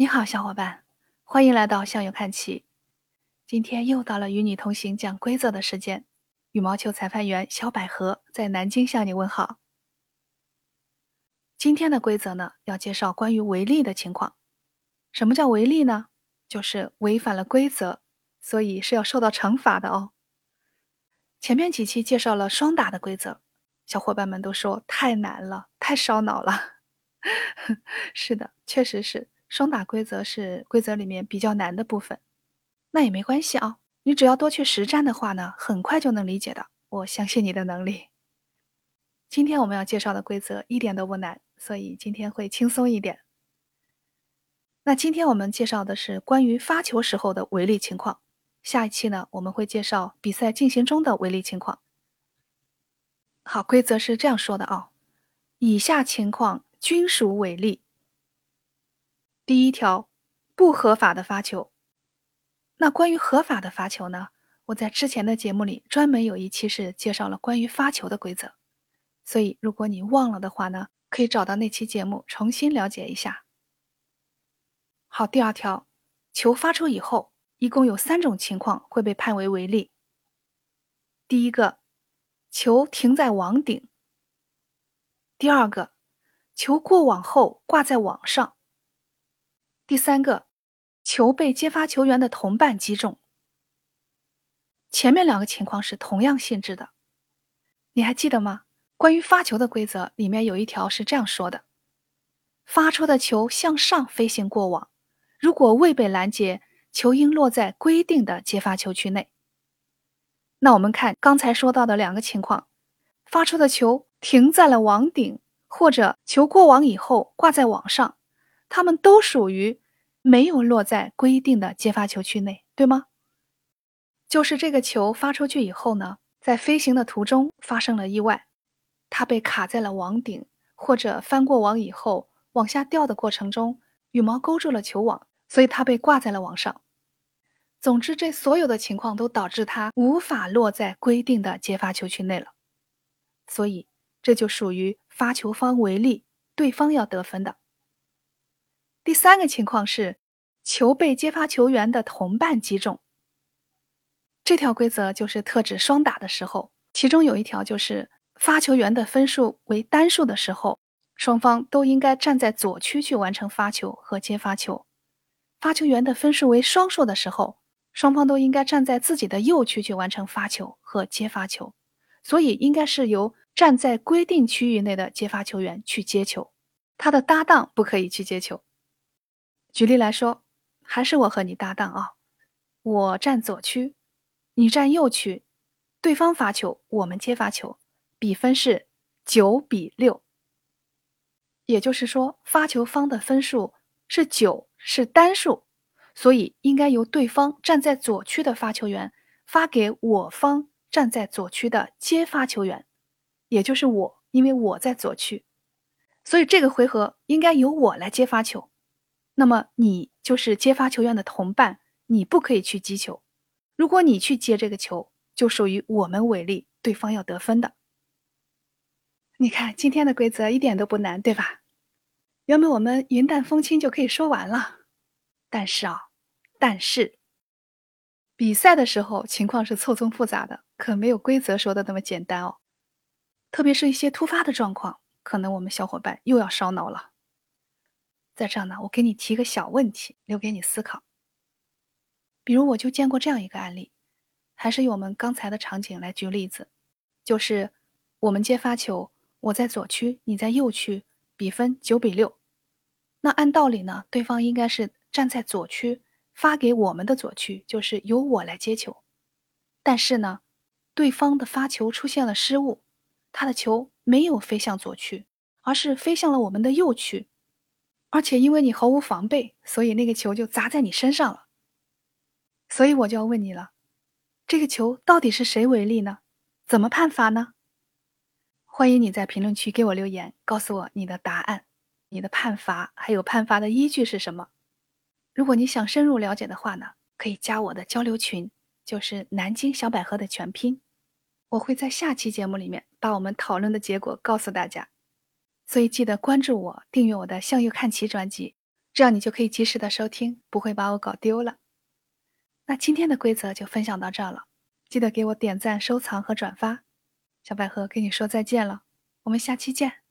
你好，小伙伴，欢迎来到向右看齐。今天又到了与你同行讲规则的时间。羽毛球裁判员小百合在南京向你问好。今天的规则呢，要介绍关于违例的情况。什么叫违例呢？就是违反了规则，所以是要受到惩罚的哦。前面几期介绍了双打的规则，小伙伴们都说太难了，太烧脑了。是的，确实是。双打规则是规则里面比较难的部分，那也没关系啊，你只要多去实战的话呢，很快就能理解的。我相信你的能力。今天我们要介绍的规则一点都不难，所以今天会轻松一点。那今天我们介绍的是关于发球时候的违例情况，下一期呢我们会介绍比赛进行中的违例情况。好，规则是这样说的啊，以下情况均属违例。第一条，不合法的发球。那关于合法的发球呢？我在之前的节目里专门有一期是介绍了关于发球的规则，所以如果你忘了的话呢，可以找到那期节目重新了解一下。好，第二条，球发出以后，一共有三种情况会被判为违例。第一个，球停在网顶；第二个，球过网后挂在网上。第三个，球被接发球员的同伴击中。前面两个情况是同样性质的，你还记得吗？关于发球的规则里面有一条是这样说的：发出的球向上飞行过网，如果未被拦截，球应落在规定的接发球区内。那我们看刚才说到的两个情况，发出的球停在了网顶，或者球过网以后挂在网上。它们都属于没有落在规定的接发球区内，对吗？就是这个球发出去以后呢，在飞行的途中发生了意外，它被卡在了网顶，或者翻过网以后往下掉的过程中，羽毛勾住了球网，所以它被挂在了网上。总之，这所有的情况都导致它无法落在规定的接发球区内了，所以这就属于发球方违例，对方要得分的。第三个情况是，球被接发球员的同伴击中。这条规则就是特指双打的时候，其中有一条就是发球员的分数为单数的时候，双方都应该站在左区去完成发球和接发球；发球员的分数为双数的时候，双方都应该站在自己的右区去完成发球和接发球。所以，应该是由站在规定区域内的接发球员去接球，他的搭档不可以去接球。举例来说，还是我和你搭档啊，我站左区，你站右区，对方发球，我们接发球，比分是九比六。也就是说，发球方的分数是九，是单数，所以应该由对方站在左区的发球员发给我方站在左区的接发球员，也就是我，因为我在左区，所以这个回合应该由我来接发球。那么你就是接发球员的同伴，你不可以去击球。如果你去接这个球，就属于我们违例，对方要得分的。你看今天的规则一点都不难，对吧？原本我们云淡风轻就可以说完了，但是啊，但是比赛的时候情况是错综复杂的，可没有规则说的那么简单哦。特别是一些突发的状况，可能我们小伙伴又要烧脑了。在这儿呢，我给你提个小问题，留给你思考。比如，我就见过这样一个案例，还是用我们刚才的场景来举例子，就是我们接发球，我在左区，你在右区，比分九比六。那按道理呢，对方应该是站在左区发给我们的左区，就是由我来接球。但是呢，对方的发球出现了失误，他的球没有飞向左区，而是飞向了我们的右区。而且因为你毫无防备，所以那个球就砸在你身上了。所以我就要问你了，这个球到底是谁违例呢？怎么判罚呢？欢迎你在评论区给我留言，告诉我你的答案、你的判罚，还有判罚的依据是什么。如果你想深入了解的话呢，可以加我的交流群，就是南京小百合的全拼。我会在下期节目里面把我们讨论的结果告诉大家。所以记得关注我，订阅我的“向右看齐”专辑，这样你就可以及时的收听，不会把我搞丢了。那今天的规则就分享到这了，记得给我点赞、收藏和转发。小百合跟你说再见了，我们下期见。